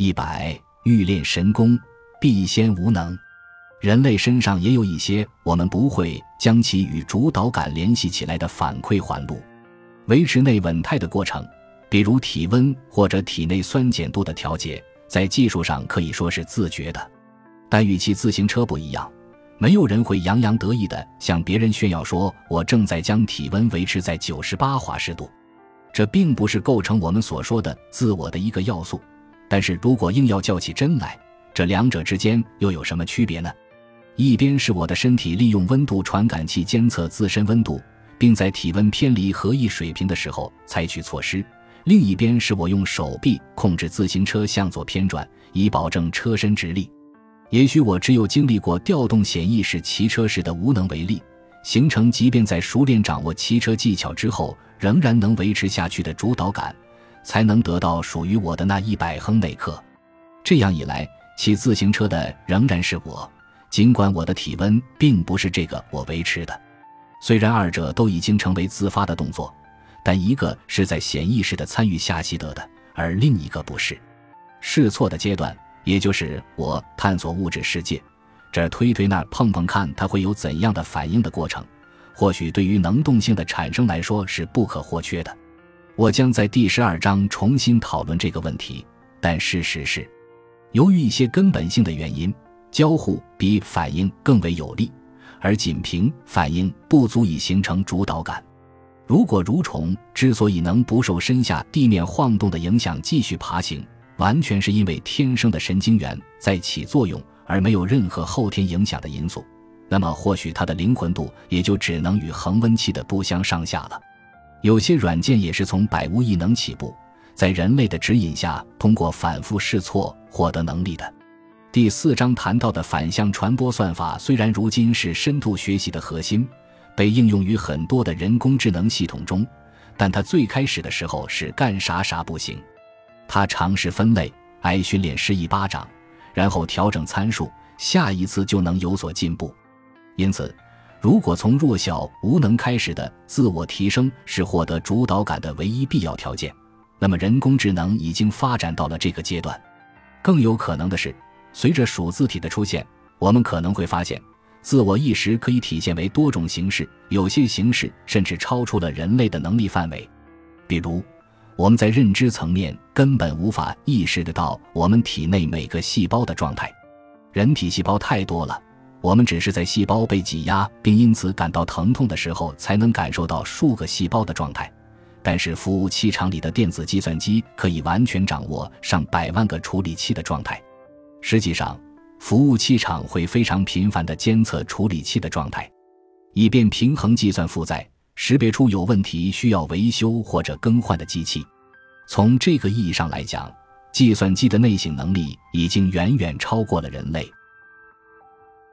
一百欲练神功，必先无能。人类身上也有一些我们不会将其与主导感联系起来的反馈环路，维持内稳态的过程，比如体温或者体内酸碱度的调节，在技术上可以说是自觉的。但与其自行车不一样，没有人会洋洋得意地向别人炫耀说：“我正在将体温维持在九十八华氏度。”这并不是构成我们所说的自我的一个要素。但是如果硬要较起真来，这两者之间又有什么区别呢？一边是我的身体利用温度传感器监测自身温度，并在体温偏离合意水平的时候采取措施；另一边是我用手臂控制自行车向左偏转，以保证车身直立。也许我只有经历过调动显意识骑车时的无能为力，形成即便在熟练掌握骑车技巧之后仍然能维持下去的主导感，才能得到属于我的那一百亨内克。这样一来，骑自行车的仍然是我。尽管我的体温并不是这个我维持的，虽然二者都已经成为自发的动作，但一个是在潜意识的参与下习得的，而另一个不是。试错的阶段，也就是我探索物质世界，这儿推推那儿碰碰，看它会有怎样的反应的过程，或许对于能动性的产生来说是不可或缺的。我将在第十二章重新讨论这个问题，但事实是，由于一些根本性的原因。交互比反应更为有利，而仅凭反应不足以形成主导感。如果蠕虫之所以能不受身下地面晃动的影响继续爬行，完全是因为天生的神经元在起作用，而没有任何后天影响的因素，那么或许它的灵魂度也就只能与恒温器的不相上下了。有些软件也是从百无一能起步，在人类的指引下，通过反复试错获得能力的。第四章谈到的反向传播算法，虽然如今是深度学习的核心，被应用于很多的人工智能系统中，但它最开始的时候是干啥啥不行。它尝试分类，挨训练师一巴掌，然后调整参数，下一次就能有所进步。因此，如果从弱小无能开始的自我提升是获得主导感的唯一必要条件，那么人工智能已经发展到了这个阶段。更有可能的是。随着数字体的出现，我们可能会发现，自我意识可以体现为多种形式，有些形式甚至超出了人类的能力范围。比如，我们在认知层面根本无法意识得到我们体内每个细胞的状态。人体细胞太多了，我们只是在细胞被挤压并因此感到疼痛的时候，才能感受到数个细胞的状态。但是，服务器厂里的电子计算机可以完全掌握上百万个处理器的状态。实际上，服务器厂会非常频繁地监测处理器的状态，以便平衡计算负载，识别出有问题需要维修或者更换的机器。从这个意义上来讲，计算机的内省能力已经远远超过了人类。